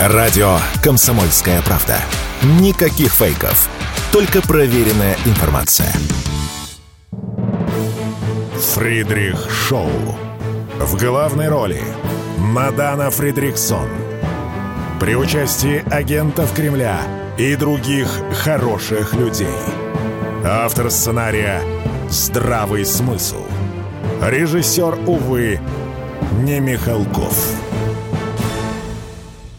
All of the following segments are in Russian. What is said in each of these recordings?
Радио «Комсомольская правда». Никаких фейков. Только проверенная информация. Фридрих Шоу. В главной роли Мадана Фридриксон. При участии агентов Кремля и других хороших людей. Автор сценария «Здравый смысл». Режиссер, увы, не Михалков.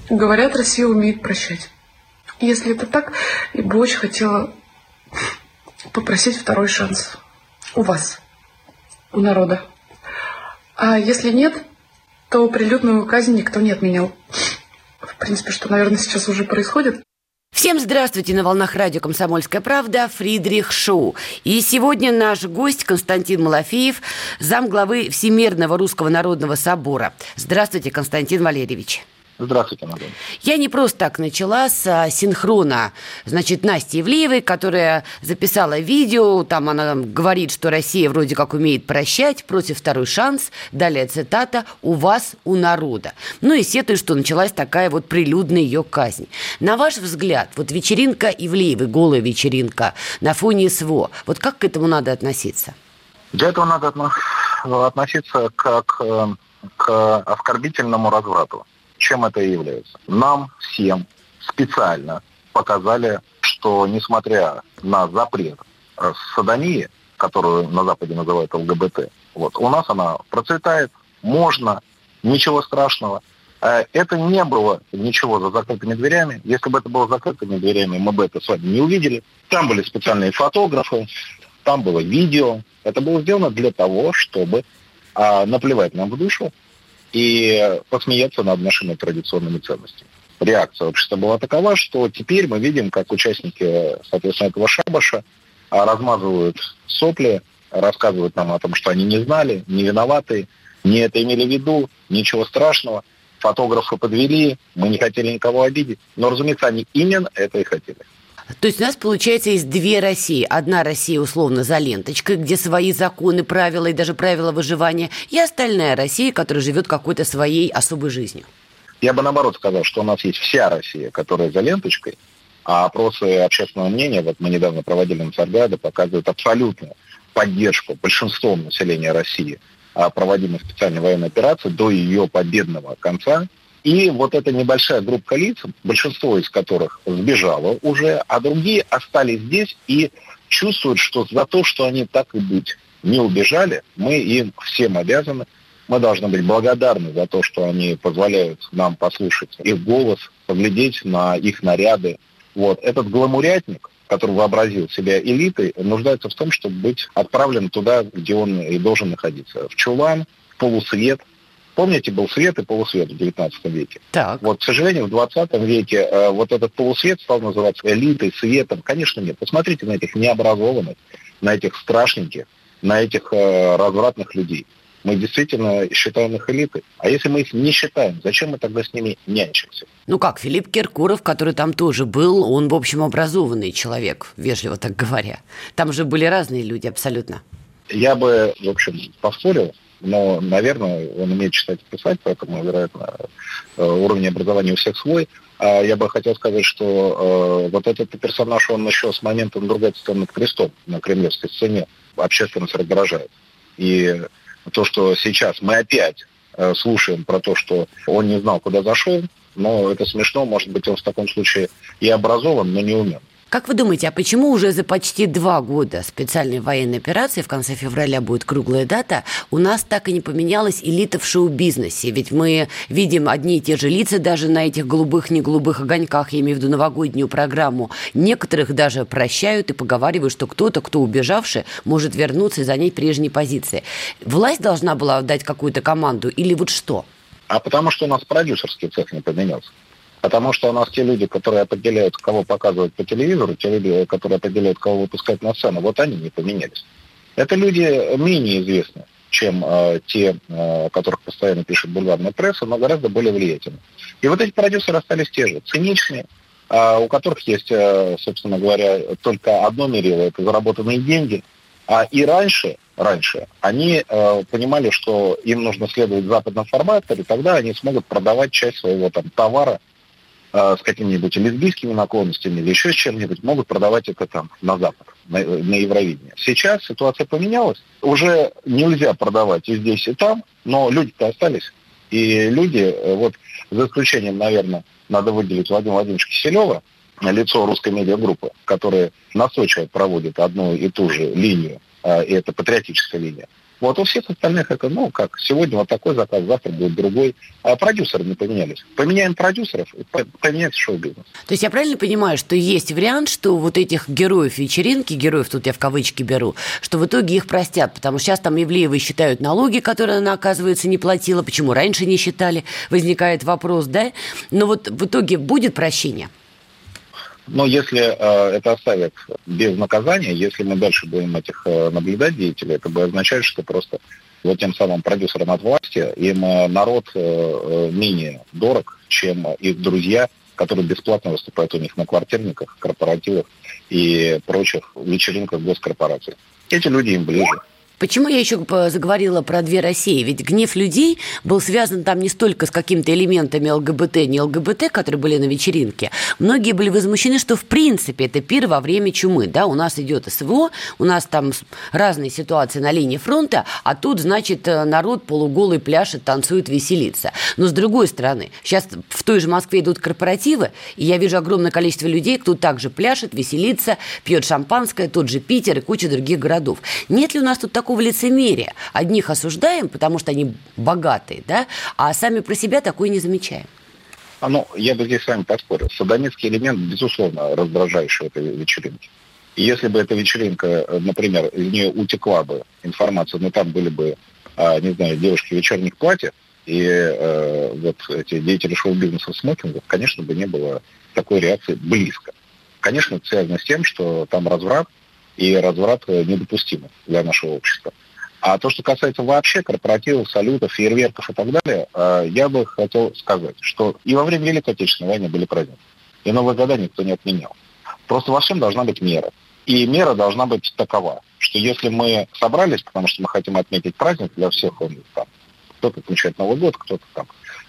Говорят, Россия умеет прощать. Если это так, я бы очень хотела попросить второй шанс. У вас. У народа. А если нет, то прилюдную казнь никто не отменял. В принципе, что, наверное, сейчас уже происходит. Всем здравствуйте на волнах радио «Комсомольская правда» Фридрих Шоу. И сегодня наш гость Константин Малафеев, замглавы Всемирного Русского Народного Собора. Здравствуйте, Константин Валерьевич. Здравствуйте, Анатолий. Я не просто так начала с а, синхрона, значит, Насти Ивлеевой, которая записала видео, там она говорит, что Россия вроде как умеет прощать, против второй шанс, далее цитата «у вас, у народа». Ну и сетует, что началась такая вот прилюдная ее казнь. На ваш взгляд, вот вечеринка Ивлеевой, голая вечеринка на фоне СВО, вот как к этому надо относиться? Для этого надо относиться как э, к оскорбительному разврату чем это является. Нам всем специально показали, что несмотря на запрет садомии, которую на Западе называют ЛГБТ, вот, у нас она процветает, можно, ничего страшного. Э, это не было ничего за закрытыми дверями. Если бы это было за закрытыми дверями, мы бы это с вами не увидели. Там были специальные фотографы, там было видео. Это было сделано для того, чтобы а, наплевать нам в душу и посмеяться над нашими традиционными ценностями. Реакция общества была такова, что теперь мы видим, как участники, соответственно, этого шабаша а, размазывают сопли, рассказывают нам о том, что они не знали, не виноваты, не это имели в виду, ничего страшного. Фотографы подвели, мы не хотели никого обидеть. Но, разумеется, они именно это и хотели. То есть у нас, получается, есть две России. Одна Россия, условно, за ленточкой, где свои законы, правила и даже правила выживания, и остальная Россия, которая живет какой-то своей особой жизнью. Я бы наоборот сказал, что у нас есть вся Россия, которая за ленточкой, а опросы общественного мнения, вот мы недавно проводили на Царграде, показывают абсолютную поддержку большинством населения России проводимой специальной военной операции до ее победного конца. И вот эта небольшая группа лиц, большинство из которых сбежало уже, а другие остались здесь и чувствуют, что за то, что они так и быть не убежали, мы им всем обязаны. Мы должны быть благодарны за то, что они позволяют нам послушать их голос, поглядеть на их наряды. Вот. Этот гламурятник, который вообразил себя элитой, нуждается в том, чтобы быть отправлен туда, где он и должен находиться. В чулан, в полусвет, Помните, был свет и полусвет в 19 веке. Так. Вот, к сожалению, в 20 веке э, вот этот полусвет стал называться элитой, светом. Конечно, нет. Посмотрите на этих необразованных, на этих страшненьких, на этих э, развратных людей. Мы действительно считаем их элитой. А если мы их не считаем, зачем мы тогда с ними нянчимся? Ну как, Филипп Киркоров, который там тоже был, он, в общем, образованный человек, вежливо так говоря. Там же были разные люди абсолютно. Я бы, в общем, поспорил но, наверное, он умеет читать и писать, поэтому, вероятно, э, уровень образования у всех свой. А я бы хотел сказать, что э, вот этот персонаж, он еще с момента надругательства над крестом на кремлевской сцене общественность раздражает. И то, что сейчас мы опять э, слушаем про то, что он не знал, куда зашел, но это смешно, может быть, он в таком случае и образован, но не умен. Как вы думаете, а почему уже за почти два года специальной военной операции, в конце февраля будет круглая дата, у нас так и не поменялась элита в шоу-бизнесе? Ведь мы видим одни и те же лица даже на этих голубых-не голубых огоньках, я имею в виду новогоднюю программу. Некоторых даже прощают и поговаривают, что кто-то, кто убежавший, может вернуться и занять прежние позиции. Власть должна была дать какую-то команду или вот что? А потому что у нас продюсерский цех не поменялся. Потому что у нас те люди, которые определяют, кого показывать по телевизору, те люди, которые определяют, кого выпускать на сцену, вот они не поменялись. Это люди менее известны, чем э, те, э, которых постоянно пишет бульварная пресса, но гораздо более влиятельны. И вот эти продюсеры остались те же, циничные, э, у которых есть, э, собственно говоря, только одно мерило, это заработанные деньги. А и раньше, раньше они э, понимали, что им нужно следовать западным форматору, и тогда они смогут продавать часть своего там товара э, с какими-нибудь лесбийскими наклонностями или еще с чем-нибудь, могут продавать это там на Запад, на, на Евровидение. Сейчас ситуация поменялась. Уже нельзя продавать и здесь, и там, но люди-то остались. И люди, э, вот за исключением, наверное, надо выделить Владимира Владимировича Киселева, лицо русской медиагруппы, которое настойчиво проводит одну и ту же линию, э, и это патриотическая линия. Вот у всех остальных это, ну, как сегодня вот такой заказ, завтра будет другой. А продюсеры не поменялись. Поменяем продюсеров, поменяется шоу-бизнес. То есть я правильно понимаю, что есть вариант, что вот этих героев вечеринки, героев тут я в кавычки беру, что в итоге их простят, потому что сейчас там Ивлеевой считают налоги, которые она, оказывается, не платила, почему раньше не считали, возникает вопрос, да? Но вот в итоге будет прощение? Но если э, это оставят без наказания, если мы дальше будем этих э, наблюдать деятелей, это будет означать, что просто вот тем самым продюсерам от власти им э, народ э, э, менее дорог, чем их друзья, которые бесплатно выступают у них на квартирниках, корпоративах и прочих вечеринках госкорпораций. Эти люди им ближе. Почему я еще заговорила про две России? Ведь гнев людей был связан там не столько с какими-то элементами ЛГБТ, не ЛГБТ, которые были на вечеринке. Многие были возмущены, что в принципе это пир во время чумы. Да, у нас идет СВО, у нас там разные ситуации на линии фронта, а тут, значит, э, народ полуголый пляшет, танцует, веселится. Но с другой стороны, сейчас в той же Москве идут корпоративы, и я вижу огромное количество людей, кто также пляшет, веселится, пьет шампанское, тот же Питер и куча других городов. Нет ли у нас тут такого такого лицемерия. Одних осуждаем, потому что они богатые, да, а сами про себя такое не замечаем. А, ну, я бы здесь с вами поспорил. Садомитский элемент, безусловно, раздражающий этой вечеринки. И если бы эта вечеринка, например, из нее утекла бы информация, ну, там были бы, а, не знаю, девушки в вечерних платьях, и э, вот эти деятели шоу-бизнеса в смокингах, конечно, бы не было такой реакции близко. Конечно, это связано с тем, что там разврат, и разврат э, недопустимый для нашего общества. А то, что касается вообще корпоративов, салютов, фейерверков и так далее, э, я бы хотел сказать, что и во время Великой Отечественной войны были праздники. И Новые года никто не отменял. Просто во всем должна быть мера. И мера должна быть такова, что если мы собрались, потому что мы хотим отметить праздник для всех, он там, кто-то отмечает Новый год, кто-то там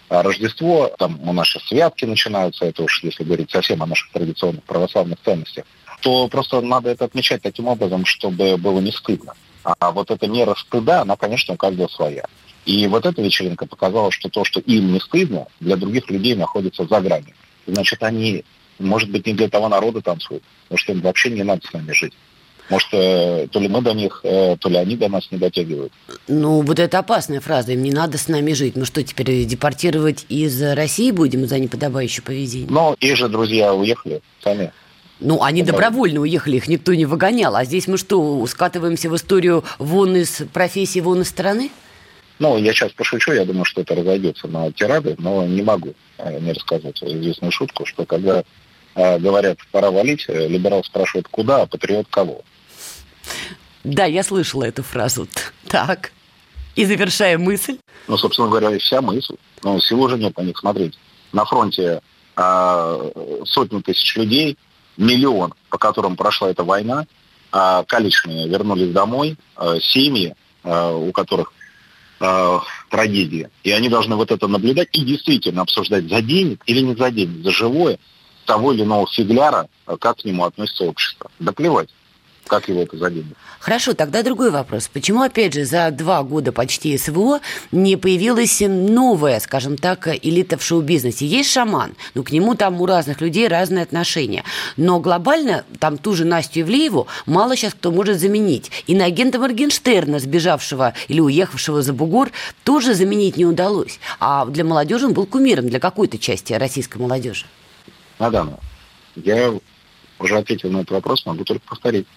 а Рождество, там у нас сейчас святки начинаются, это уж если говорить совсем о наших традиционных православных ценностях то просто надо это отмечать таким образом, чтобы было не стыдно. А вот эта мера стыда, она, конечно, у каждого своя. И вот эта вечеринка показала, что то, что им не стыдно, для других людей находится за гранью. Значит, они, может быть, не для того народа танцуют, может, им вообще не надо с нами жить. Может, э, то ли мы до них, э, то ли они до нас не дотягивают. Ну, вот это опасная фраза. Им не надо с нами жить. Мы что, теперь депортировать из России будем за неподобающее поведение? Ну, их же друзья уехали сами. Ну, они добровольно уехали, их никто не выгонял. А здесь мы что, скатываемся в историю вон из профессии, вон из страны? Ну, я сейчас пошучу, я думаю, что это разойдется на тирады, но не могу э, не рассказать известную шутку, что когда э, говорят «пора валить», э, либерал спрашивает «куда?», а патриот «кого?». Да, я слышала эту фразу. Так. И завершая мысль. Ну, собственно говоря, и вся мысль. Ну, сил уже нет на них смотреть. На фронте э, сотни тысяч людей – миллион, по которым прошла эта война, а калечные вернулись домой, а, семьи, а, у которых трагедия. И они должны вот это наблюдать и действительно обсуждать за денег или не за денег, за живое того или иного фигляра, как к нему относится общество. Да плевать как его это заденет. Хорошо, тогда другой вопрос. Почему, опять же, за два года почти СВО не появилась новая, скажем так, элита в шоу-бизнесе? Есть шаман, но к нему там у разных людей разные отношения. Но глобально там ту же Настю Ивлееву мало сейчас кто может заменить. И на агента Моргенштерна, сбежавшего или уехавшего за бугор, тоже заменить не удалось. А для молодежи он был кумиром, для какой-то части российской молодежи. Мадам, я уже ответил на этот вопрос, могу только повторить.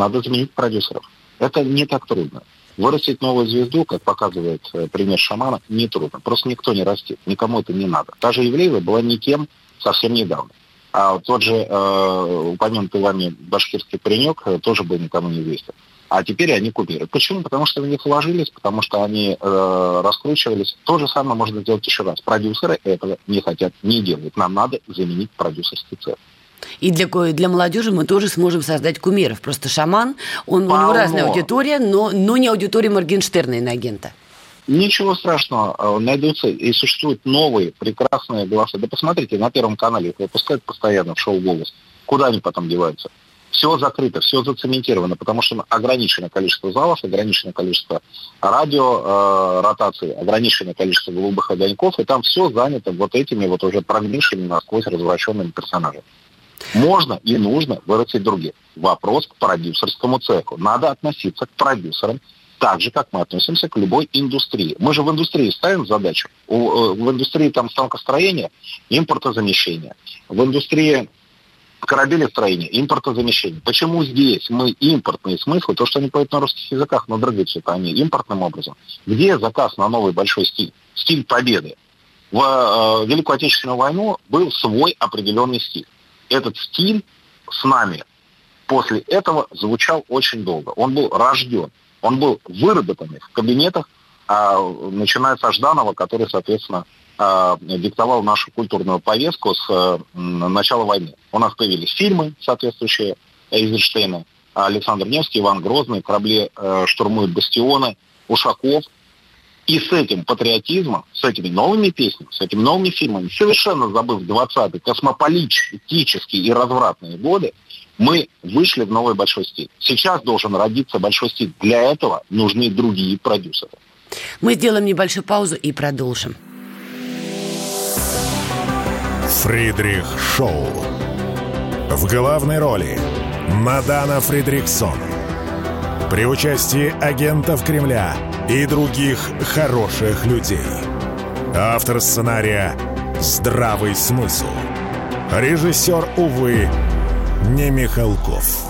Надо заменить продюсеров. Это не так трудно. Вырастить новую звезду, как показывает э, пример шамана, не трудно. Просто никто не растет, никому это не надо. Та же Евлеева была никем совсем недавно. А тот же э, упомянутый вами башкирский паренек э, тоже был никому не известен. А теперь они кумиры. Почему? Потому что в них вложились, потому что они э, раскручивались. То же самое можно сделать еще раз. Продюсеры этого не хотят, не делают. Нам надо заменить продюсерский цех. И для, для молодежи мы тоже сможем создать кумиров. Просто шаман, он, у него разная аудитория, но, но не аудитория Моргенштерна и агента. Ничего страшного, э, найдутся и существуют новые прекрасные голоса. Да посмотрите, на Первом канале их выпускают постоянно в шоу «Голос». Куда они потом деваются? Все закрыто, все зацементировано, потому что ограниченное количество залов, ограниченное количество радио, э, ротаций, ограниченное количество голубых огоньков, и там все занято вот этими вот уже прогнившими насквозь развращенными персонажами. Можно и нужно вырастить других. Вопрос к продюсерскому цеху. Надо относиться к продюсерам так же, как мы относимся к любой индустрии. Мы же в индустрии ставим задачу. Э, в индустрии там станкостроения импортозамещения. В индустрии корабелестроения, импортозамещения. Почему здесь мы импортные смыслы, то, что они поют на русских языках, но дрыгаются они импортным образом. Где заказ на новый большой стиль? Стиль победы. В э, Великую Отечественную войну был свой определенный стиль. Этот стиль с нами после этого звучал очень долго. Он был рожден. Он был выработан в кабинетах, а, начиная с Жданова, который, соответственно, а, диктовал нашу культурную повестку с а, начала войны. У нас появились фильмы соответствующие Эйзенштейна, Александр Невский, Иван Грозный, корабли э, штурмуют бастионы, Ушаков. И с этим патриотизмом, с этими новыми песнями, с этими новыми фильмами, совершенно забыв 20-е космополитические и развратные годы, мы вышли в новый большой стиль. Сейчас должен родиться большой стиль. Для этого нужны другие продюсеры. Мы сделаем небольшую паузу и продолжим. Фридрих Шоу. В главной роли Мадана Фридриксон. При участии агентов Кремля и других хороших людей. Автор сценария «Здравый смысл». Режиссер, увы, не Михалков.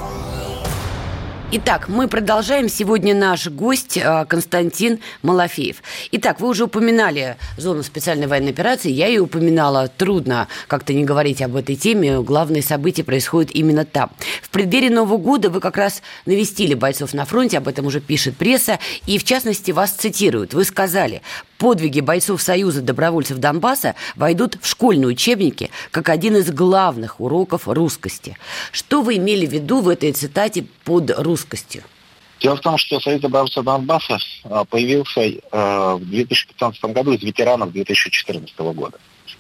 Итак, мы продолжаем. Сегодня наш гость э, Константин Малафеев. Итак, вы уже упоминали зону специальной военной операции. Я ее упоминала. Трудно как-то не говорить об этой теме. Главные события происходят именно там. В преддверии Нового года вы как раз навестили бойцов на фронте. Об этом уже пишет пресса. И, в частности, вас цитируют. Вы сказали, подвиги бойцов Союза добровольцев Донбасса войдут в школьные учебники как один из главных уроков русскости. Что вы имели в виду в этой цитате под русскостью? Дело в том, что Союз добровольцев Донбасса а, появился а, в 2015 году из ветеранов 2014 года.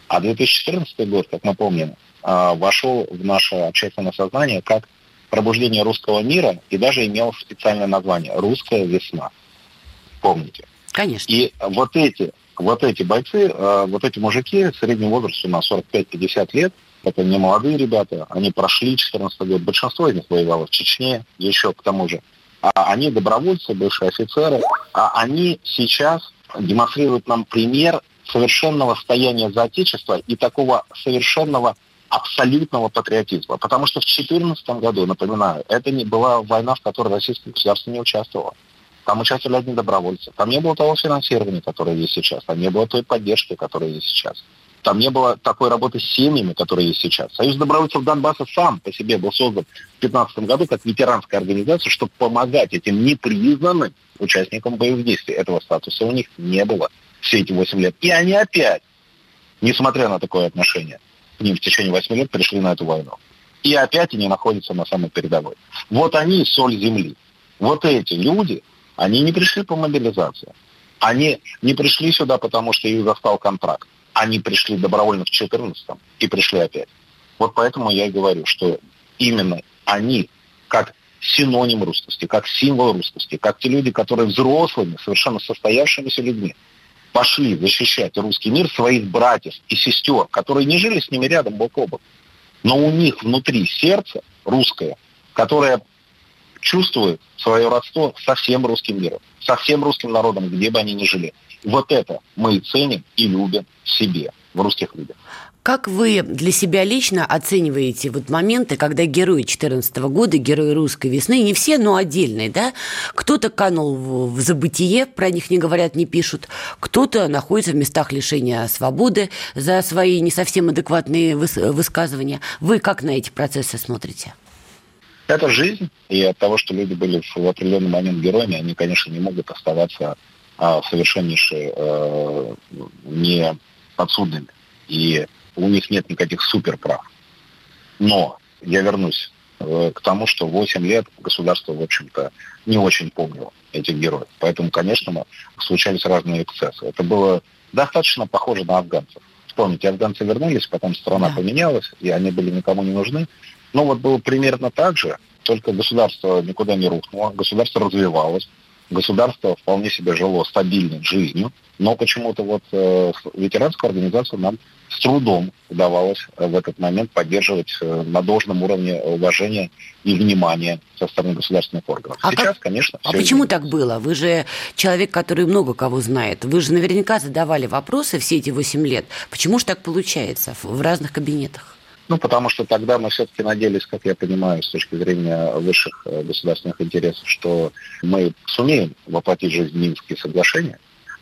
А 2014 год, как мы помним, а, вошел в наше общественное сознание как пробуждение русского мира и даже имел специальное название «Русская весна». Помните? Конечно. И вот эти, вот эти бойцы, э, вот эти мужики, средний возраст у нас 45-50 лет, это не молодые ребята, они прошли 14 год, большинство из них воевало в Чечне, еще к тому же. А они добровольцы, бывшие офицеры, а они сейчас демонстрируют нам пример совершенного стояния за Отечество и такого совершенного абсолютного патриотизма. Потому что в 2014 году, напоминаю, это не была война, в которой российское государство не участвовало. Там участвовали одни добровольцы. Там не было того финансирования, которое есть сейчас. Там не было той поддержки, которая есть сейчас. Там не было такой работы с семьями, которая есть сейчас. Союз добровольцев Донбасса сам по себе был создан в 2015 году как ветеранская организация, чтобы помогать этим непризнанным участникам боевых действий. Этого статуса у них не было все эти 8 лет. И они опять, несмотря на такое отношение, к ним в течение 8 лет пришли на эту войну. И опять они находятся на самой передовой. Вот они соль земли. Вот эти люди, они не пришли по мобилизации. Они не пришли сюда, потому что их застал контракт. Они пришли добровольно в 2014 и пришли опять. Вот поэтому я и говорю, что именно они, как синоним русскости, как символ русскости, как те люди, которые взрослыми, совершенно состоявшимися людьми, пошли защищать русский мир своих братьев и сестер, которые не жили с ними рядом бок о бок. Но у них внутри сердце русское, которое чувствуют свое родство со всем русским миром, со всем русским народом, где бы они ни жили. Вот это мы и ценим и любим в себе, в русских людях. Как вы для себя лично оцениваете вот моменты, когда герои 2014 года, герои русской весны, не все, но отдельные, да? Кто-то канул в, в забытие, про них не говорят, не пишут, кто-то находится в местах лишения свободы за свои не совсем адекватные выс- высказывания. Вы как на эти процессы смотрите? Это жизнь, и от того, что люди были в определенный момент героями, они, конечно, не могут оставаться а, совершеннейше а, не подсудными. И у них нет никаких суперправ. Но я вернусь э, к тому, что 8 лет государство, в общем-то, не очень помнило этих героев. Поэтому, конечно, случались разные эксцессы. Это было достаточно похоже на афганцев. Вспомните, афганцы вернулись, потом страна да. поменялась, и они были никому не нужны. Ну вот было примерно так же, только государство никуда не рухнуло, государство развивалось, государство вполне себе жило стабильной жизнью, но почему-то вот э, ветеранскую организацию нам с трудом удавалось э, в этот момент поддерживать э, на должном уровне уважения и внимания со стороны государственных органов. А Сейчас, как... конечно, А почему изменится. так было? Вы же человек, который много кого знает. Вы же наверняка задавали вопросы все эти 8 лет. Почему же так получается в разных кабинетах? Ну, потому что тогда мы все-таки надеялись, как я понимаю, с точки зрения высших э, государственных интересов, что мы сумеем воплотить жизнь Минские соглашения,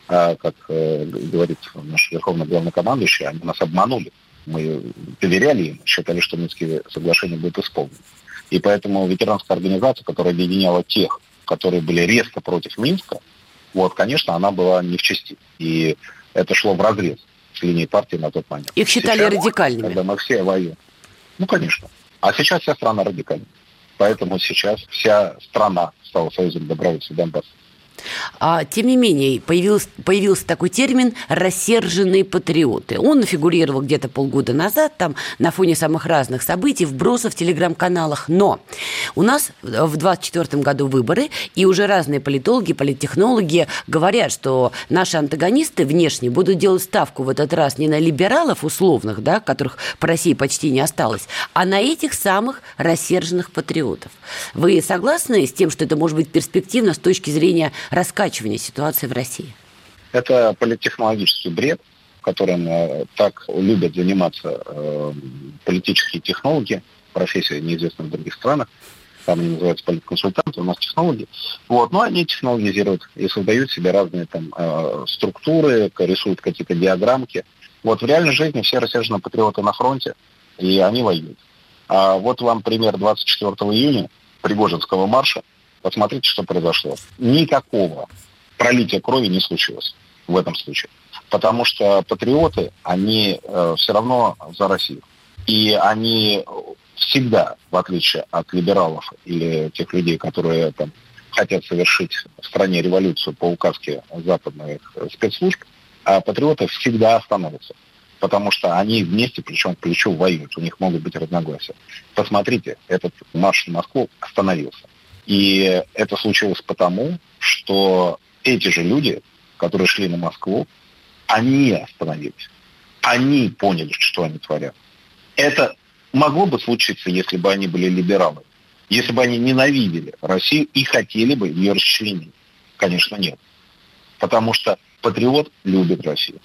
а, как э, говорит наш верховный главнокомандующий, они нас обманули. Мы доверяли им, считали, что Минские соглашения будут исполнены. И поэтому ветеранская организация, которая объединяла тех, которые были резко против Минска, вот, конечно, она была не в части. И это шло в разрез с линией партии на тот момент. Их считали сейчас, радикальными. Когда мы все воюем. Ну, конечно. А сейчас вся страна радикальная. Поэтому сейчас вся страна стала союзом добровольцев Донбасса. А, тем не менее, появился, появился такой термин «рассерженные патриоты». Он фигурировал где-то полгода назад, там, на фоне самых разных событий, вбросов в телеграм-каналах. Но у нас в 2024 году выборы, и уже разные политологи, политтехнологи говорят, что наши антагонисты внешне будут делать ставку в этот раз не на либералов условных, да, которых по России почти не осталось, а на этих самых рассерженных патриотов. Вы согласны с тем, что это может быть перспективно с точки зрения раскачивания ситуации в России? Это политтехнологический бред, которым э, так любят заниматься э, политические технологи, профессия неизвестна в других странах, там они называются политконсультанты, у нас технологи. Вот, но они технологизируют и создают себе разные там э, структуры, рисуют какие-то диаграммки. Вот в реальной жизни все рассержены патриоты на фронте, и они воюют. А вот вам пример 24 июня Пригожинского марша. Посмотрите, что произошло. Никакого пролития крови не случилось в этом случае. Потому что патриоты, они э, все равно за Россию. И они всегда, в отличие от либералов или тех людей, которые там, хотят совершить в стране революцию по указке западных спецслужб, а патриоты всегда остановятся. Потому что они вместе, плечом к плечу, воюют. У них могут быть разногласия. Посмотрите, этот марш в Москву остановился. И это случилось потому, что эти же люди, которые шли на Москву, они остановились. Они поняли, что они творят. Это могло бы случиться, если бы они были либералы. Если бы они ненавидели Россию и хотели бы ее расчленить. Конечно, нет. Потому что патриот любит Россию.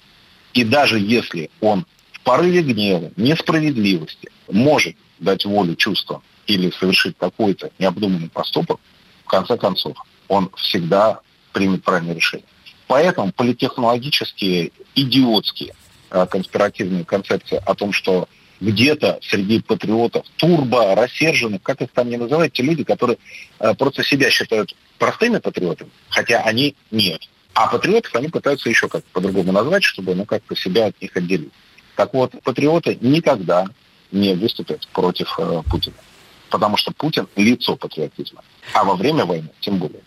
И даже если он в порыве гнева, несправедливости может дать волю чувствам или совершить какой-то необдуманный поступок, в конце концов, он всегда примет правильное решение. Поэтому политехнологические, идиотские э, конспиративные концепции о том, что где-то среди патриотов турбо, рассерженных, как их там не называют, те люди, которые э, просто себя считают простыми патриотами, хотя они нет. А патриотов они пытаются еще как по-другому назвать, чтобы ну, как-то себя от них отделить. Так вот, патриоты никогда не выступят против э, Путина потому что Путин – лицо патриотизма. А во время войны тем более.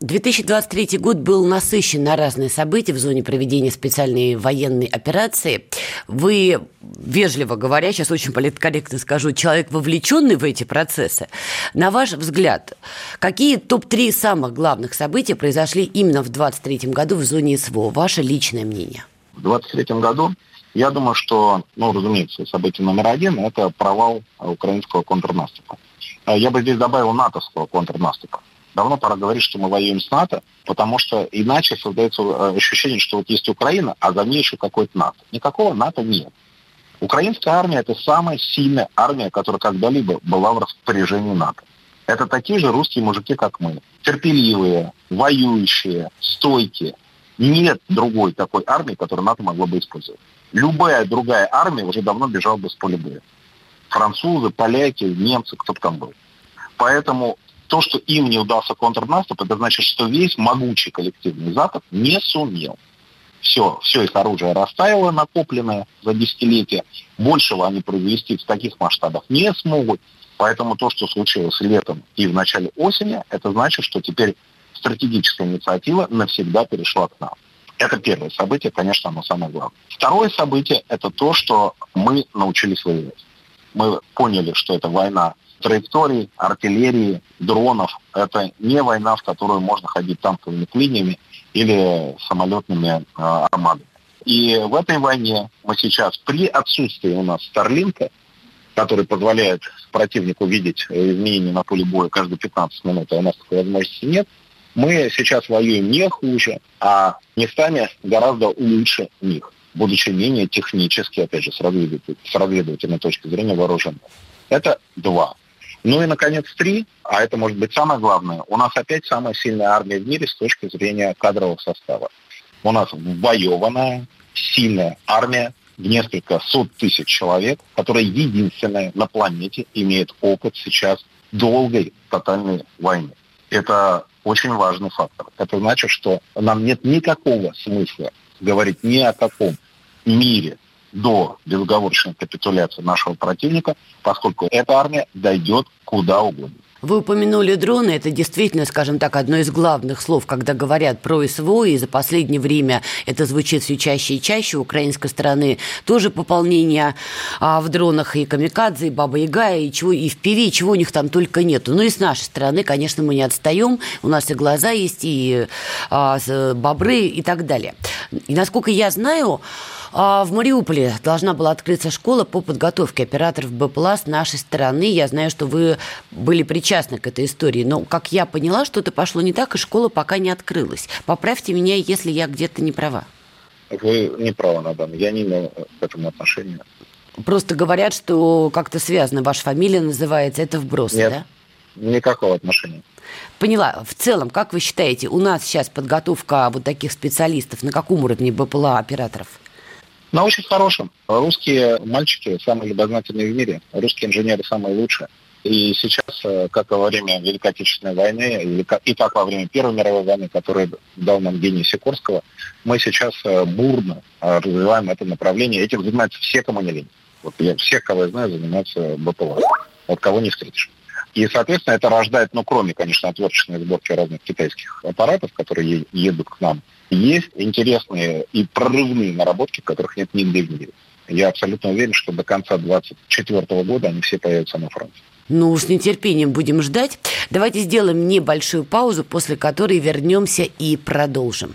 2023 год был насыщен на разные события в зоне проведения специальной военной операции. Вы, вежливо говоря, сейчас очень политкорректно скажу, человек, вовлеченный в эти процессы. На ваш взгляд, какие топ-3 самых главных события произошли именно в 2023 году в зоне СВО? Ваше личное мнение. В 2023 году я думаю, что, ну, разумеется, событие номер один – это провал украинского контрнаступа. А я бы здесь добавил натовского контрнаступа. Давно пора говорить, что мы воюем с НАТО, потому что иначе создается э, ощущение, что вот есть Украина, а за ней еще какой-то НАТО. Никакого НАТО нет. Украинская армия – это самая сильная армия, которая когда-либо была в распоряжении НАТО. Это такие же русские мужики, как мы. Терпеливые, воюющие, стойкие. Нет другой такой армии, которую НАТО могло бы использовать. Любая другая армия уже давно бежала бы с поля боя французы, поляки, немцы, кто там был. Поэтому то, что им не удался контрнаступ, это значит, что весь могучий коллективный Запад не сумел. все, все их оружие растаяло, накопленное за десятилетия. Большего они произвести в таких масштабах не смогут. Поэтому то, что случилось летом и в начале осени, это значит, что теперь стратегическая инициатива навсегда перешла к нам. Это первое событие, конечно, оно самое главное. Второе событие – это то, что мы научились воевать. Мы поняли, что это война траекторий, артиллерии, дронов. Это не война, в которую можно ходить танковыми клиниями или самолетными э, армадами. И в этой войне мы сейчас при отсутствии у нас Старлинка, который позволяет противнику видеть изменения на поле боя каждые 15 минут, а у нас такой возможности нет, мы сейчас воюем не хуже, а местами гораздо лучше них, будучи менее технически, опять же, с, разведыватель, с разведывательной точки зрения вооруженными. Это два. Ну и, наконец, три, а это может быть самое главное, у нас опять самая сильная армия в мире с точки зрения кадрового состава. У нас воеванная, сильная армия, несколько сот тысяч человек, которая единственная на планете имеет опыт сейчас долгой тотальной войны. Это очень важный фактор. Это значит, что нам нет никакого смысла говорить ни о каком мире до безоговорочной капитуляции нашего противника, поскольку эта армия дойдет куда угодно. Вы упомянули дроны. Это действительно, скажем так, одно из главных слов, когда говорят про СВО, и за последнее время это звучит все чаще и чаще. У украинской стороны тоже пополнение а, в дронах и камикадзе, и Баба Яга, и, чего, и в ПИВИ, чего у них там только нету. Ну и с нашей стороны, конечно, мы не отстаем. У нас и глаза есть, и а, бобры, и так далее. И насколько я знаю, в Мариуполе должна была открыться школа по подготовке операторов БПЛА с нашей стороны. Я знаю, что вы были причастны к этой истории, но, как я поняла, что-то пошло не так, и школа пока не открылась. Поправьте меня, если я где-то не права. Вы не правы, Надан. Я не имею к этому отношения. Просто говорят, что как-то связано. Ваша фамилия называется. Это вброс, Нет, да? никакого отношения. Поняла. В целом, как вы считаете, у нас сейчас подготовка вот таких специалистов на каком уровне БПЛА операторов? На очень хорошем. Русские мальчики самые любознательные в мире. Русские инженеры самые лучшие. И сейчас, э, как во время Великой Отечественной войны, и так во время Первой мировой войны, которую дал нам гений Сикорского, мы сейчас э, бурно э, развиваем это направление. Этим занимаются все, кому не лень. Вот я всех, кого я знаю, занимаются БПЛА. Вот кого не встретишь. И, соответственно, это рождает, ну, кроме, конечно, отверточной сборки разных китайских аппаратов, которые едут к нам, есть интересные и прорывные наработки, которых нет нигде в мире. Я абсолютно уверен, что до конца 2024 года они все появятся на фронте. Ну уж с нетерпением будем ждать. Давайте сделаем небольшую паузу, после которой вернемся и продолжим.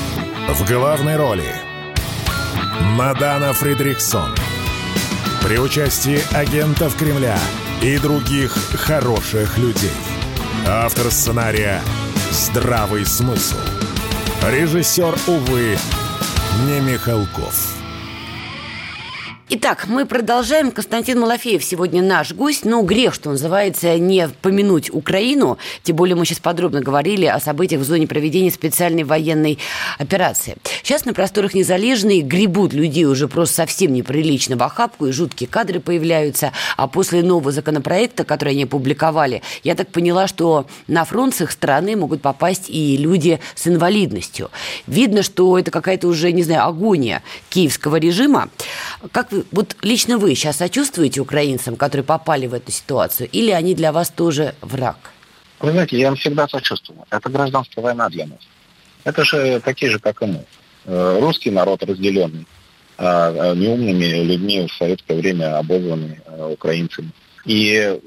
В главной роли Мадана Фридрихсон. При участии агентов Кремля и других хороших людей. Автор сценария «Здравый смысл». Режиссер, увы, не Михалков. Итак, мы продолжаем. Константин Малафеев сегодня наш гость. Ну, грех, что называется, не помянуть Украину. Тем более мы сейчас подробно говорили о событиях в зоне проведения специальной военной операции. Сейчас на просторах Незалежной гребут людей уже просто совсем неприлично в охапку, и жуткие кадры появляются. А после нового законопроекта, который они опубликовали, я так поняла, что на фронт с их страны могут попасть и люди с инвалидностью. Видно, что это какая-то уже, не знаю, агония киевского режима. Как вот лично вы сейчас сочувствуете украинцам, которые попали в эту ситуацию, или они для вас тоже враг? Вы знаете, я им всегда сочувствую. Это гражданская война для нас. Это же такие же, как и мы. Э, русский народ разделенный а, а, неумными людьми в советское время обозванный э, украинцами. И,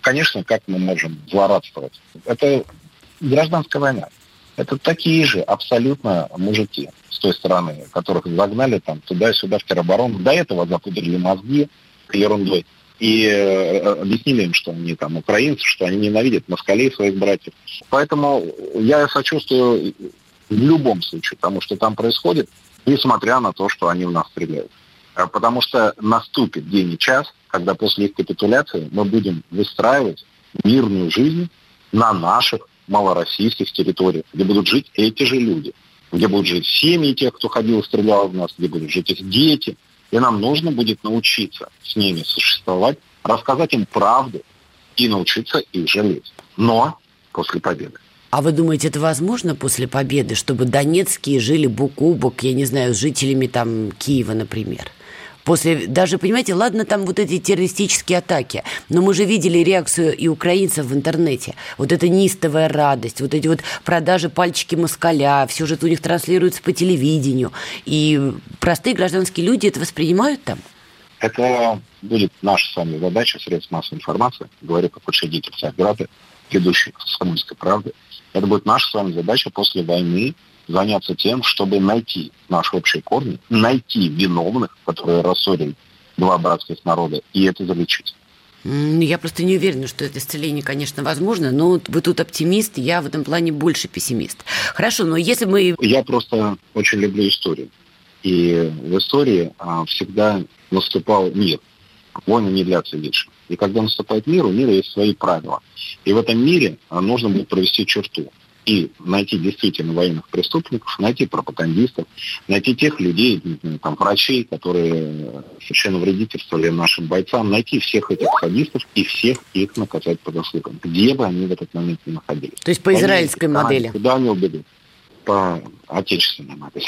конечно, как мы можем злорадствовать? Это гражданская война. Это такие же абсолютно мужики с той стороны, которых загнали там туда-сюда в тероборону. До этого запудрили мозги ерундой и э, объяснили им, что они там украинцы, что они ненавидят москалей своих братьев. Поэтому я сочувствую в любом случае тому, что там происходит. несмотря на то, что они в нас стреляют. А потому что наступит день и час, когда после их капитуляции мы будем выстраивать мирную жизнь на наших малороссийских территориях, где будут жить эти же люди, где будут жить семьи тех, кто ходил и стрелял в нас, где будут жить их дети. И нам нужно будет научиться с ними существовать, рассказать им правду и научиться их жалеть. Но после победы. А вы думаете, это возможно после победы, чтобы донецкие жили бок о бок, я не знаю, с жителями там Киева, например? После, даже, понимаете, ладно там вот эти террористические атаки, но мы же видели реакцию и украинцев в интернете. Вот эта нистовая радость, вот эти вот продажи пальчики москаля, все же это у них транслируется по телевидению. И простые гражданские люди это воспринимают там? Это будет наша с вами задача, средств массовой информации, говорю как учредитель Царьграда, ведущий «Комсомольской правды». Это будет наша с вами задача после войны заняться тем, чтобы найти наши общие корни, найти виновных, которые рассорили два братских народа, и это залечить. Я просто не уверена, что это исцеление, конечно, возможно, но вы тут оптимист, я в этом плане больше пессимист. Хорошо, но если мы... Я просто очень люблю историю. И в истории а, всегда наступал мир. Войны не длятся вечно. И когда наступает мир, у мира есть свои правила. И в этом мире а, нужно будет провести черту и найти действительно военных преступников, найти пропагандистов, найти тех людей, там, врачей, которые совершенно вредительствовали нашим бойцам, найти всех этих садистов и всех их наказать по заслугам, где бы они в этот момент ни находились. То есть по израильской они, модели? Куда они убегут? По отечественной модели.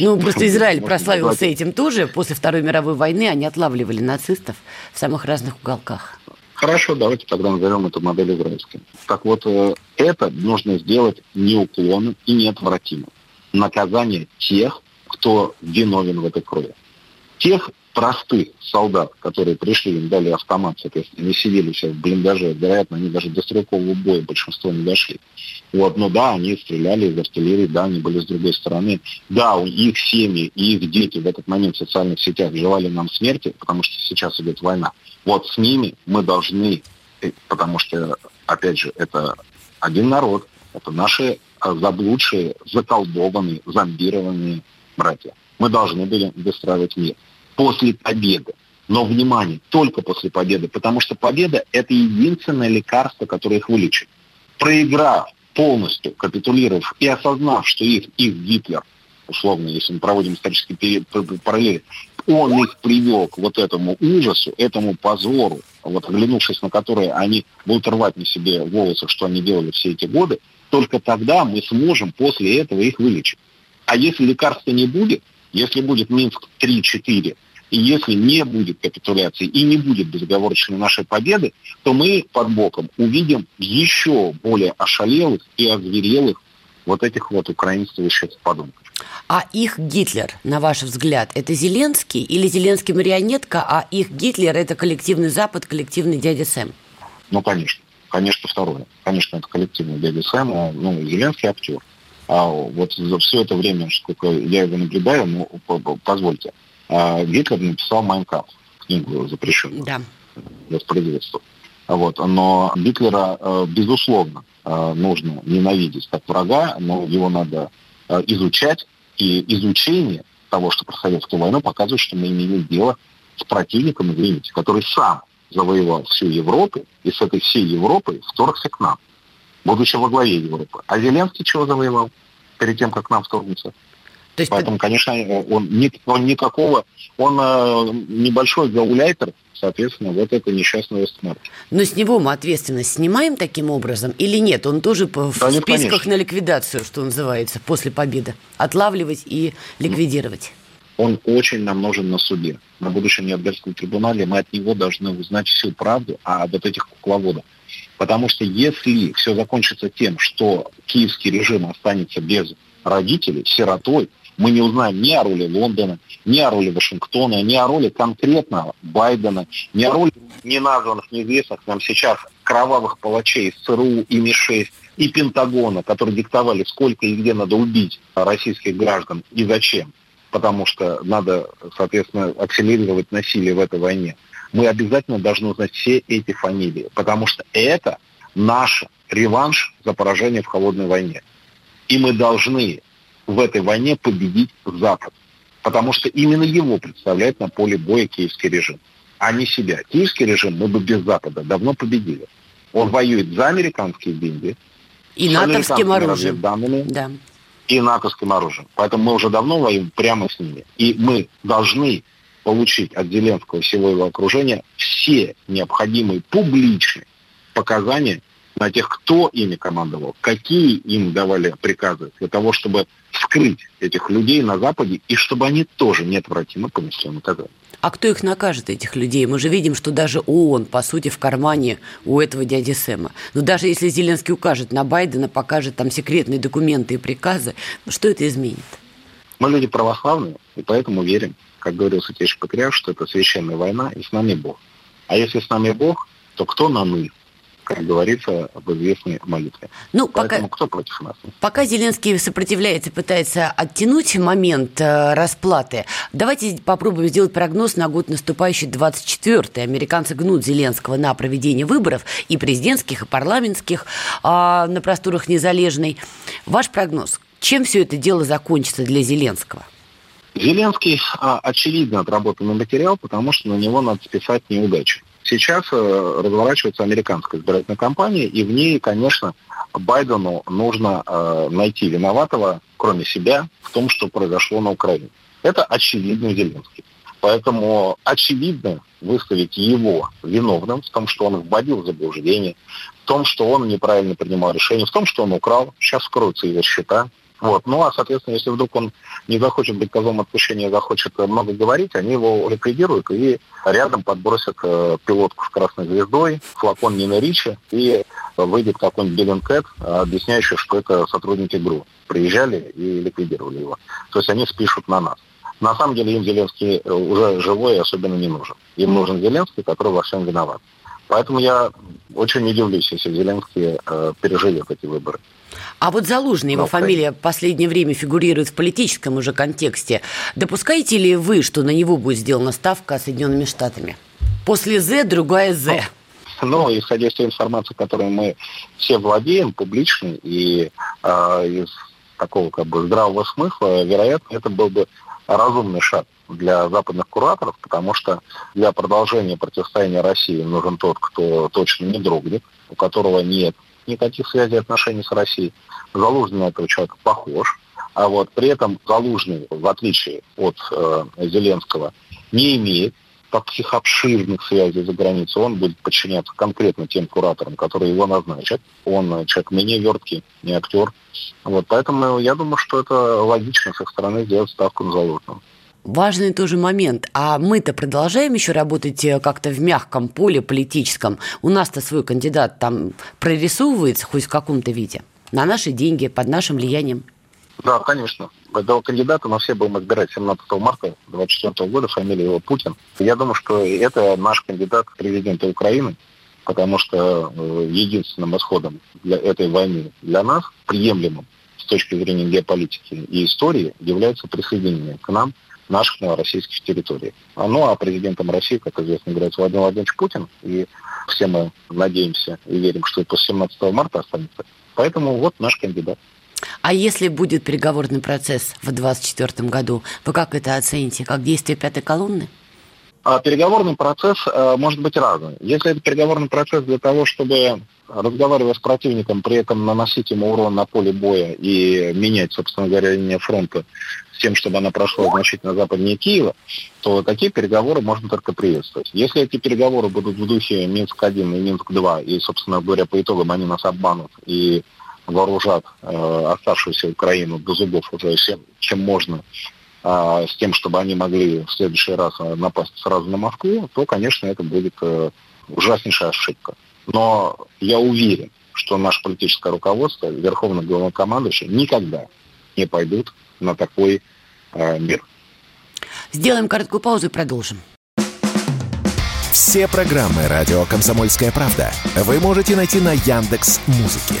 Ну, просто Израиль прославился этим тоже. После Второй мировой войны они отлавливали нацистов в самых разных уголках. Хорошо, давайте тогда назовем эту модель израильской. Так вот, э, это нужно сделать неуклонно и неотвратимо. Наказание тех, кто виновен в этой крови. Тех простых солдат, которые пришли, им дали автомат, соответственно, они сидели сейчас в блиндаже, вероятно, они даже до стрелкового боя большинство не дошли. Вот, но да, они стреляли из артиллерии, да, они были с другой стороны. Да, их семьи и их дети в этот момент в социальных сетях желали нам смерти, потому что сейчас идет война. Вот с ними мы должны, э, потому что, опять же, это один народ, это наши э, заблудшие, заколдованные, зомбированные братья. Мы должны были выстраивать мир после победы. Но, внимание, только после победы, потому что победа – это единственное лекарство, которое их вылечит. Проиграв полностью, капитулировав и осознав, что их, их Гитлер, условно, если мы проводим исторические параллели, он их привел к вот этому ужасу, этому позору, вот оглянувшись на которые они будут рвать на себе волосы, что они делали все эти годы, только тогда мы сможем после этого их вылечить. А если лекарства не будет, если будет Минск 3-4, и если не будет капитуляции и не будет безоговорочной нашей победы, то мы под боком увидим еще более ошалелых и озверелых вот этих вот украинствующих подонков. А их Гитлер, на ваш взгляд, это Зеленский или Зеленский марионетка, а их Гитлер это коллективный Запад, коллективный дядя Сэм? Ну, конечно. Конечно, второе. Конечно, это коллективный дядя Сэм, а, ну, Зеленский актер. А вот за все это время, сколько я его наблюдаю, ну, позвольте, а Гитлер написал «Майнкамп», книгу запрещенную да. воспроизводству. Вот. Но Гитлера, э, безусловно, э, нужно ненавидеть как врага, но его надо э, изучать. И изучение того, что происходило в ту войну, показывает, что мы имели дело с противником, извините, который сам завоевал всю Европу, и с этой всей Европой вторгся к нам, будучи во главе Европы. А Зеленский чего завоевал перед тем, как к нам вторгнуться? То есть Поэтому, конечно, он, он никакого, он э, небольшой гауляйтер, соответственно, вот это несчастный Вестмарк. Но с него мы ответственность снимаем таким образом или нет? Он тоже в да, списках конечно. на ликвидацию, что называется, после победы. Отлавливать и ликвидировать. Он очень нам нужен на суде. На будущем Нью-Йоркском трибунале мы от него должны узнать всю правду о вот этих кукловодах. Потому что если все закончится тем, что киевский режим останется без родителей, сиротой, мы не узнаем ни о роли Лондона, ни о роли Вашингтона, ни о роли конкретно Байдена, ни о роли неназванных, неизвестных нам сейчас кровавых палачей из ЦРУ и МИ-6 и Пентагона, которые диктовали, сколько и где надо убить российских граждан и зачем, потому что надо, соответственно, акселерировать насилие в этой войне. Мы обязательно должны узнать все эти фамилии, потому что это наш реванш за поражение в холодной войне. И мы должны в этой войне победить Запад. Потому что именно его представляет на поле боя киевский режим, а не себя. Киевский режим мы бы без Запада давно победили. Он воюет за американские деньги, и натовским оружием. Да. И натовским оружием. Поэтому мы уже давно воюем прямо с ними. И мы должны получить от Зеленского всего его окружения все необходимые публичные показания на тех, кто ими командовал, какие им давали приказы для того, чтобы скрыть этих людей на Западе и чтобы они тоже неотвратимо понесли наказание. А кто их накажет, этих людей? Мы же видим, что даже ООН, по сути, в кармане у этого дяди Сэма. Но даже если Зеленский укажет на Байдена, покажет там секретные документы и приказы, что это изменит? Мы люди православные, и поэтому верим, как говорил Святейший Патриарх, что это священная война, и с нами Бог. А если с нами Бог, то кто на «мы»? как говорится в известной молитве. Ну, Поэтому пока, кто против нас? Пока Зеленский сопротивляется, пытается оттянуть момент э, расплаты, давайте попробуем сделать прогноз на год наступающий 24-й. Американцы гнут Зеленского на проведение выборов и президентских, и парламентских э, на просторах Незалежной. Ваш прогноз, чем все это дело закончится для Зеленского? Зеленский, а, очевидно, отработанный материал, потому что на него надо списать неудачи. Сейчас э, разворачивается американская избирательная кампания, и в ней, конечно, Байдену нужно э, найти виноватого, кроме себя, в том, что произошло на Украине. Это очевидно Зеленский. Поэтому очевидно выставить его виновным в том, что он вводил в заблуждение, в том, что он неправильно принимал решения, в том, что он украл. Сейчас скроются его счета, вот. Ну, а, соответственно, если вдруг он не захочет быть козлом отпущения, захочет много говорить, они его ликвидируют и рядом подбросят э, пилотку с красной звездой, флакон Нина Ричи, и выйдет какой-нибудь Беллинкет, объясняющий, что это сотрудники ГРУ. Приезжали и ликвидировали его. То есть они спишут на нас. На самом деле им Зеленский э, уже живой и особенно не нужен. Им нужен Зеленский, который во всем виноват. Поэтому я очень не удивлюсь, если Зеленский э, переживет эти выборы. А вот Залужный, его ну, фамилия в последнее время фигурирует в политическом уже контексте. Допускаете ли вы, что на него будет сделана ставка Соединенными Штатами? После «З» другая «З». Ну, ну, исходя из той информации, которой мы все владеем, публичной, и э, из такого как бы здравого смысла, вероятно, это был бы разумный шаг для западных кураторов, потому что для продолжения противостояния России нужен тот, кто точно не дрогнет, у которого нет никаких связей и отношений с Россией. Залужный на этого человека похож. А вот при этом Залужный, в отличие от э, Зеленского, не имеет таких обширных связей за границей. Он будет подчиняться конкретно тем кураторам, которые его назначат. Он э, человек менее верткий, не актер. Вот, поэтому я думаю, что это логично с их стороны сделать ставку на Залужного. Важный тоже момент. А мы-то продолжаем еще работать э, как-то в мягком поле политическом. У нас-то свой кандидат там прорисовывается хоть в каком-то виде. На наши деньги, под нашим влиянием. Да, конечно. Этого кандидата мы все будем избирать 17 марта 2024 года, фамилия его Путин. Я думаю, что это наш кандидат президента Украины, потому что э, единственным исходом для этой войны для нас, приемлемым с точки зрения геополитики и истории, является присоединение к нам наших новороссийских территорий. Ну а президентом России, как известно, является Владимир Владимирович Путин, и все мы надеемся и верим, что это 17 марта останется. Поэтому вот наш кандидат. А если будет переговорный процесс в 2024 году, вы как это оцените? Как действие пятой колонны? А переговорный процесс э, может быть разный. Если это переговорный процесс для того, чтобы разговаривая с противником, при этом наносить ему урон на поле боя и менять, собственно говоря, линию фронта с тем, чтобы она прошла значительно западнее Киева, то такие переговоры можно только приветствовать. Если эти переговоры будут в духе Минск-1 и Минск-2, и, собственно говоря, по итогам они нас обманут и вооружат э, оставшуюся Украину до зубов уже всем, чем можно, э, с тем, чтобы они могли в следующий раз э, напасть сразу на Москву, то, конечно, это будет э, ужаснейшая ошибка. Но я уверен, что наше политическое руководство, верховный главнокомандующий никогда не пойдут на такой э, мир. Сделаем короткую паузу и продолжим. Все программы радио Комсомольская правда вы можете найти на Яндекс Музыке.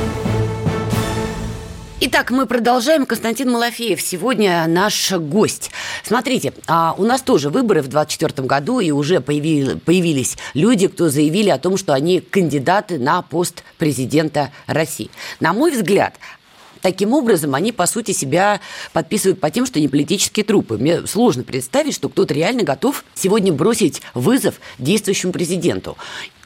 Итак, мы продолжаем. Константин Малафеев сегодня наш гость. Смотрите, а у нас тоже выборы в 2024 году, и уже появили, появились люди, кто заявили о том, что они кандидаты на пост президента России. На мой взгляд, Таким образом, они, по сути, себя подписывают по тем, что не политические трупы. Мне сложно представить, что кто-то реально готов сегодня бросить вызов действующему президенту.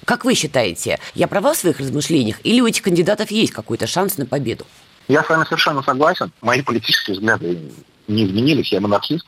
Как вы считаете, я права в своих размышлениях, или у этих кандидатов есть какой-то шанс на победу? Я с вами совершенно согласен. Мои политические взгляды не изменились. Я монархист.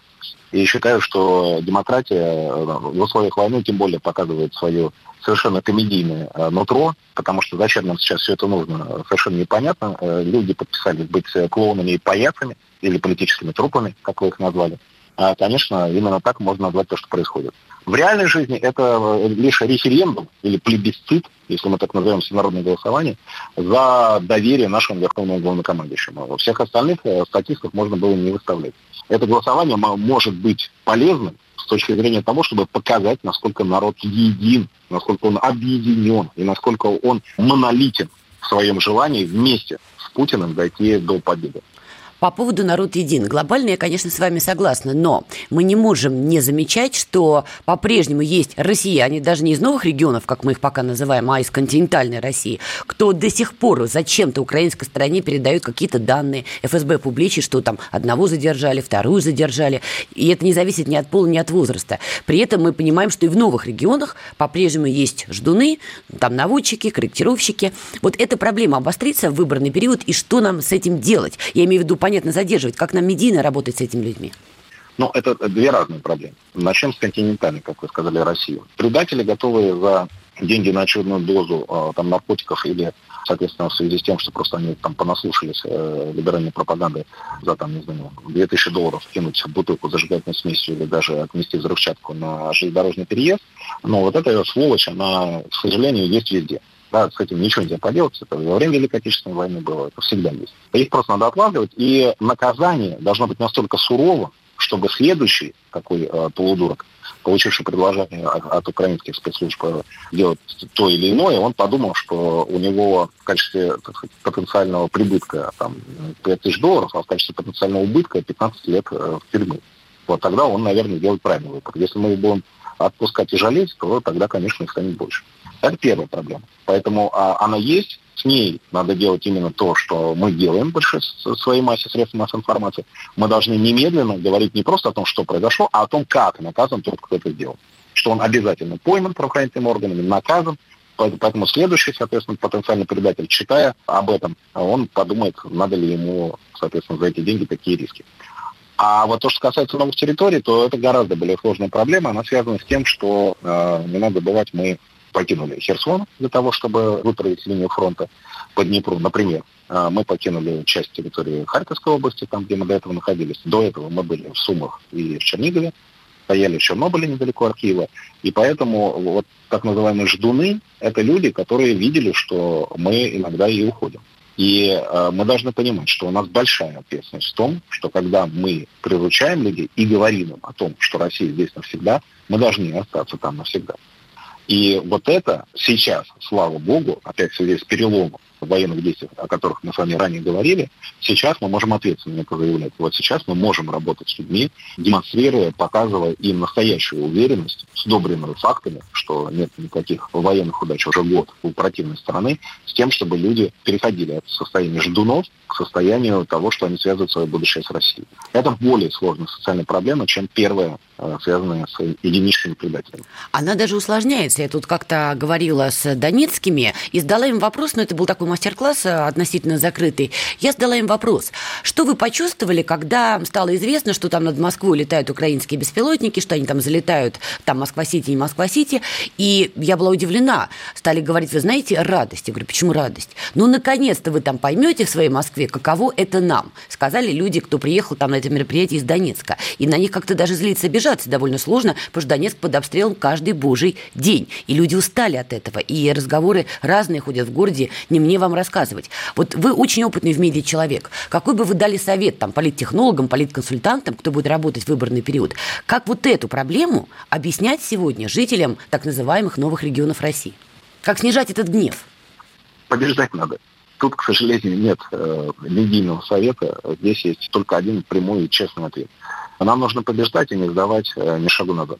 И считаю, что демократия э, в условиях войны тем более показывает свое совершенно комедийное э, нутро, потому что зачем нам сейчас все это нужно, совершенно непонятно. Э, люди подписались быть клоунами и паяцами, или политическими трупами, как вы их назвали. А, конечно, именно так можно назвать то, что происходит. В реальной жизни это лишь референдум или плебисцит, если мы так назовем всенародное голосование, за доверие нашему верховному главнокомандующему. Всех остальных э, статистиках можно было не выставлять. Это голосование может быть полезным с точки зрения того, чтобы показать, насколько народ един, насколько он объединен и насколько он монолитен в своем желании вместе с Путиным дойти до победы. По поводу «Народ един». Глобально я, конечно, с вами согласна, но мы не можем не замечать, что по-прежнему есть россияне, даже не из новых регионов, как мы их пока называем, а из континентальной России, кто до сих пор зачем-то украинской стороне передают какие-то данные. ФСБ публичит, что там одного задержали, вторую задержали. И это не зависит ни от пола, ни от возраста. При этом мы понимаем, что и в новых регионах по-прежнему есть ждуны, там наводчики, корректировщики. Вот эта проблема обострится в выборный период, и что нам с этим делать? Я имею в виду понятно, задерживать. Как нам медийно работать с этими людьми? Ну, это две разные проблемы. Начнем с континентальной, как вы сказали, России. Предатели, готовые за деньги на очередную дозу э, там, наркотиков или, соответственно, в связи с тем, что просто они там понаслушались э, либеральной пропаганды за, там, не знаю, 2000 долларов кинуть бутылку зажигательной смесью или даже отнести взрывчатку на железнодорожный переезд. Но вот эта сволочь, она, к сожалению, есть везде. Да, с этим ничего нельзя поделать. Это во время Великой Отечественной войны было. Это всегда есть. Их просто надо отлавливать. И наказание должно быть настолько суровым, чтобы следующий такой э, полудурок, получивший предложение от, от украинских спецслужб э, делать то или иное, он подумал, что у него в качестве сказать, потенциального прибытка там, 5 тысяч долларов, а в качестве потенциального убытка 15 лет э, в тюрьму. Вот тогда он, наверное, делает правильный выбор. Если мы будем отпускать и жалеть, то тогда, конечно, их станет больше. Это первая проблема. Поэтому а, она есть, с ней надо делать именно то, что мы делаем в своей массе средств массовой информации. Мы должны немедленно говорить не просто о том, что произошло, а о том, как наказан тот, кто это сделал. Что он обязательно пойман правоохранительными органами, наказан, Поэтому следующий, соответственно, потенциальный предатель, читая об этом, он подумает, надо ли ему, соответственно, за эти деньги такие риски. А вот то, что касается новых территорий, то это гораздо более сложная проблема. Она связана с тем, что, э, не надо забывать, мы покинули Херсон для того, чтобы выправить линию фронта по Днепру. Например, э, мы покинули часть территории Харьковской области, там, где мы до этого находились. До этого мы были в Сумах и в Чернигове, стояли в Чернобыле недалеко от Киева. И поэтому вот так называемые ждуны – это люди, которые видели, что мы иногда и уходим. И э, мы должны понимать, что у нас большая ответственность в том, что когда мы приручаем людей и говорим им о том, что Россия здесь навсегда, мы должны остаться там навсегда. И вот это сейчас, слава богу, опять в связи с переломом военных действий, о которых мы с вами ранее говорили, сейчас мы можем ответственно это заявлять. Вот сейчас мы можем работать с людьми, демонстрируя, показывая им настоящую уверенность, сдобренную фактами, что нет никаких военных удач уже год у противной стороны, с тем, чтобы люди переходили от состояния ждунов к состоянию того, что они связывают свое будущее с Россией. Это более сложная социальная проблема, чем первая, э, связанная с единичными предателями. Она даже усложняется. Я тут как-то говорила с донецкими и задала им вопрос, но это был такой мастер-класс э, относительно закрытый. Я задала им вопрос, что вы почувствовали, когда стало известно, что там над Москвой летают украинские беспилотники, что они там залетают, там Москва-Сити, не Москва-Сити, и я была удивлена. Стали говорить, вы знаете, радость. Я говорю, почему радость? Ну, наконец-то вы там поймете в своей Москве, каково это нам, сказали люди, кто приехал там на это мероприятие из Донецка. И на них как-то даже злиться, обижаться довольно сложно, потому что Донецк под обстрелом каждый божий день. И люди устали от этого. И разговоры разные ходят в городе, не мне вам рассказывать. Вот вы очень опытный в медиа человек. Какой бы вы дали совет там политтехнологам, политконсультантам, кто будет работать в выборный период, как вот эту проблему объяснять сегодня жителям так называемых новых регионов России? Как снижать этот гнев? Побеждать надо. Тут, к сожалению, нет э, медийного совета. Здесь есть только один прямой и честный ответ. Нам нужно побеждать и не сдавать э, ни шагу назад.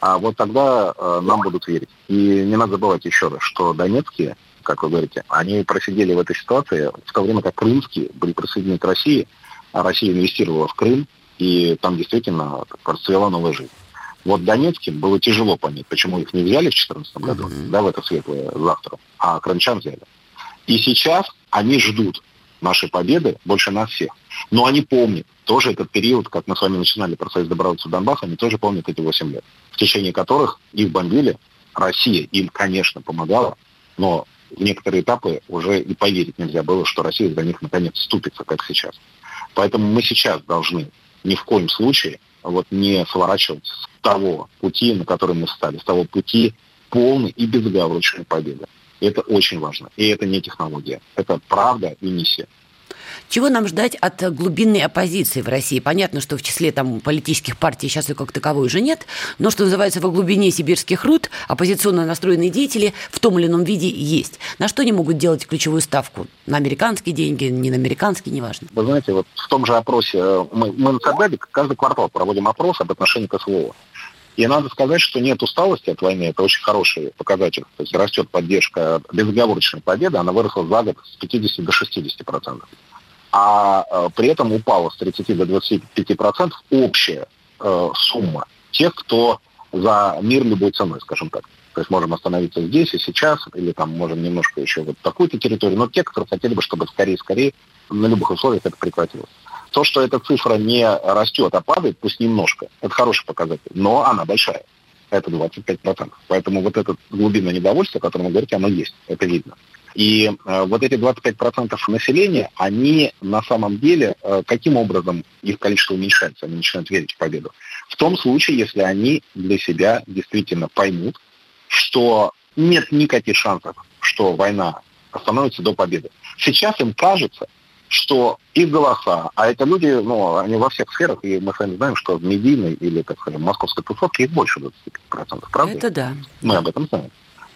А вот тогда э, нам будут верить. И не надо забывать еще раз, что донецкие, как вы говорите, они просидели в этой ситуации в то время, как крымские были присоединены к России, а Россия инвестировала в Крым, и там действительно расцвела новая жизнь. Вот Донецким было тяжело понять, почему их не взяли в 2014 году, mm-hmm. да, в это светлое завтра, а крымчан взяли. И сейчас они ждут нашей победы больше нас всех. Но они помнят тоже этот период, как мы с вами начинали процесс добраться в Донбасс, они тоже помнят эти 8 лет, в течение которых их бомбили. Россия им, конечно, помогала, но в некоторые этапы уже и поверить нельзя было, что Россия за них наконец вступится, как сейчас. Поэтому мы сейчас должны ни в коем случае вот не сворачивать с того пути, на который мы стали, с того пути полной и безоговорочной победы. Это очень важно. И это не технология. Это правда и миссия. Чего нам ждать от глубинной оппозиции в России? Понятно, что в числе там, политических партий сейчас и как таковой уже нет, но, что называется, во глубине сибирских руд оппозиционно настроенные деятели в том или ином виде есть. На что они могут делать ключевую ставку? На американские деньги, не на американские, неважно. Вы знаете, вот в том же опросе, э, мы, мы на Сагдаде каждый квартал проводим опрос об отношении к СВО. И надо сказать, что нет усталости от войны, это очень хороший показатель. То есть растет поддержка безоговорочной победы, она выросла за год с 50 до 60 процентов а э, при этом упала с 30 до 25% общая э, сумма тех, кто за мир любой ценой, скажем так. То есть можем остановиться здесь и сейчас, или там можем немножко еще вот такую-то территорию, но те, которые хотели бы, чтобы скорее-скорее на любых условиях это прекратилось. То, что эта цифра не растет, а падает, пусть немножко, это хороший показатель, но она большая. Это 25%. Поэтому вот это глубинное недовольство, о котором вы говорите, оно есть, это видно. И э, вот эти 25% населения, они на самом деле, э, каким образом их количество уменьшается, они начинают верить в победу? В том случае, если они для себя действительно поймут, что нет никаких шансов, что война остановится до победы. Сейчас им кажется, что их голоса, а это люди, ну, они во всех сферах, и мы с вами знаем, что в медийной или, так скажем, московской тусовке их больше 20%, правда? Это да. Мы об этом знаем.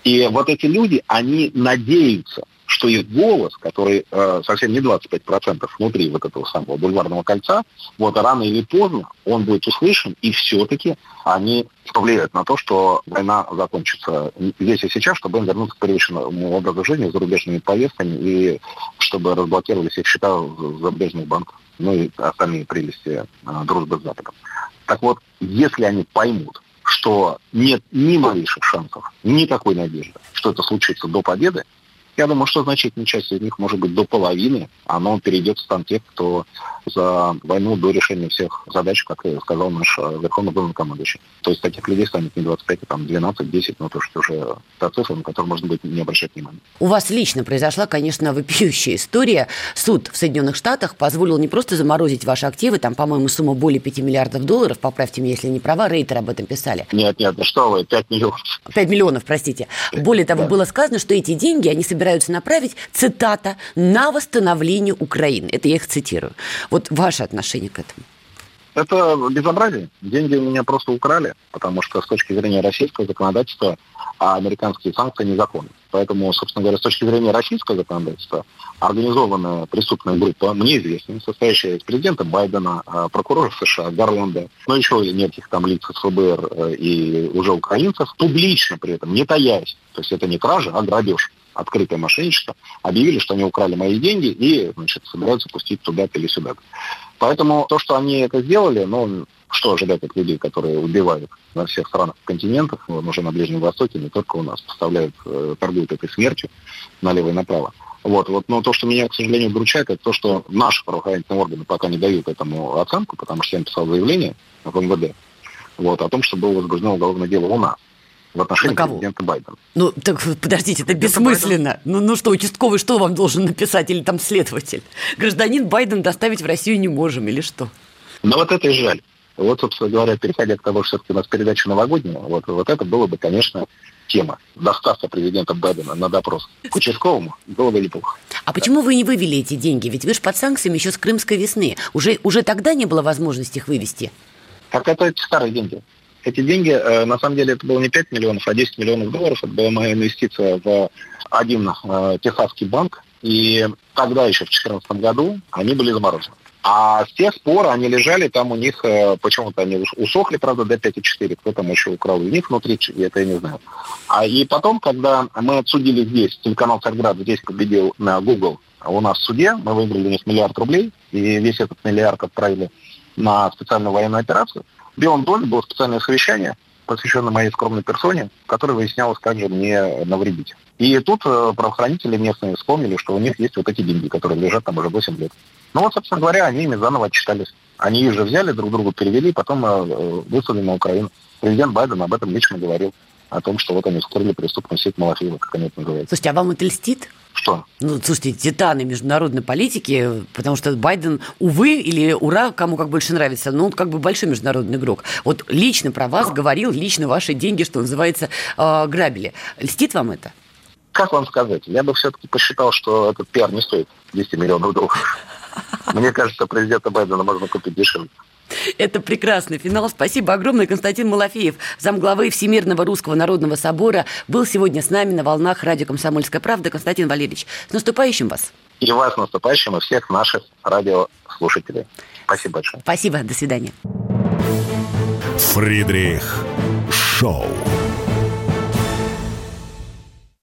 И вот эти люди, они надеются, что их голос, который э, совсем не 25% внутри вот этого самого бульварного кольца, вот рано или поздно он будет услышан, и все-таки они повлияют на то, что война закончится здесь и сейчас, чтобы им вернуться к привычному образу жизни с зарубежными повестками и чтобы разблокировались их счета зарубежных банках, ну и остальные прелести э, дружбы с Западом. Так вот, если они поймут, что нет ни малейших шансов, никакой надежды, что это случится до победы, я думаю, что значительная часть из них, может быть, до половины, оно перейдет в стан тех, кто за войну до решения всех задач, как сказал наш э, верховный главнокомандующий. То есть таких людей станет не 25, а там 12, 10, но то, что уже та цифра, на которую можно быть не обращать внимания. У вас лично произошла, конечно, вопиющая история. Суд в Соединенных Штатах позволил не просто заморозить ваши активы, там, по-моему, сумма более 5 миллиардов долларов, поправьте меня, если не права, Рейтер об этом писали. Нет, нет, да что вы, 5 миллионов. 5 миллионов, простите. Более того, да. было сказано, что эти деньги они собираются направить, цитата, на восстановление Украины. Это я их цитирую. Вот ваше отношение к этому? Это безобразие. Деньги у меня просто украли, потому что с точки зрения российского законодательства а американские санкции незаконны. Поэтому, собственно говоря, с точки зрения российского законодательства, организованная преступная группа, мне известна, состоящая из президента Байдена, а, прокуроров США, Гарланда, но еще неких там лиц ФБР э, и уже украинцев, публично при этом, не таясь, то есть это не кража, а грабеж, открытое мошенничество, объявили, что они украли мои деньги и, значит, собираются пустить туда-то или сюда. -то. Поэтому то, что они это сделали, ну, что ожидать от людей, которые убивают на всех странах континентах, уже на Ближнем Востоке, не только у нас, поставляют, э, торгуют этой смертью налево и направо. Вот, вот, но то, что меня, к сожалению, удручает, это то, что наши правоохранительные органы пока не дают этому оценку, потому что я написал заявление в МВД вот, о том, что было возбуждено уголовное дело у нас в отношении президента Байдена. Ну, так подождите, это бессмысленно. Ну, ну что, участковый что вам должен написать или там следователь? Гражданин Байден доставить в Россию не можем или что? Ну, вот это и жаль. Вот, собственно говоря, переходя к тому, что все-таки у нас передача новогодняя, вот, вот это было бы, конечно, тема. Доставка президента Байдена на допрос к участковому было бы неплохо. А почему вы не вывели эти деньги? Ведь вы же под санкциями еще с крымской весны. Уже, уже тогда не было возможности их вывести? Так это старые деньги. Эти деньги, э, на самом деле, это было не 5 миллионов, а 10 миллионов долларов. Это была моя инвестиция в один э, техасский банк, И тогда еще в 2014 году они были заморожены. А с тех пор они лежали, там у них э, почему-то они усохли, правда, до 5,4. Кто там еще украл из них внутри, это я не знаю. А и потом, когда мы отсудили здесь, телеканал Царьград здесь победил на Google, у нас в суде, мы выиграли у них миллиард рублей, и весь этот миллиард отправили на специальную военную операцию. Белом доме было специальное совещание, посвященное моей скромной персоне, в которой выяснялось, как же мне навредить. И тут э, правоохранители местные вспомнили, что у них есть вот эти деньги, которые лежат там уже 8 лет. Ну вот, собственно говоря, они ими заново отчитались. Они их же взяли, друг другу перевели, потом э, выслали на Украину. Президент Байден об этом лично говорил, о том, что вот они скрыли преступную сеть Малафеева, как они это называют. Слушайте, а вам это льстит? Что? Ну, слушайте, титаны международной политики, потому что Байден, увы, или ура, кому как больше нравится, но он как бы большой международный игрок. Вот лично про вас говорил, лично ваши деньги, что называется, э, грабили. Льстит вам это? Как вам сказать? Я бы все-таки посчитал, что этот пиар не стоит 200 миллионов долларов. Мне кажется, президента Байдена можно купить дешевле. Это прекрасный финал. Спасибо огромное. Константин Малафеев, замглавы Всемирного Русского Народного Собора, был сегодня с нами на волнах радио «Комсомольская правда». Константин Валерьевич, с наступающим вас. И вас с наступающим, и всех наших радиослушателей. Спасибо большое. Спасибо. До свидания. Фридрих Шоу.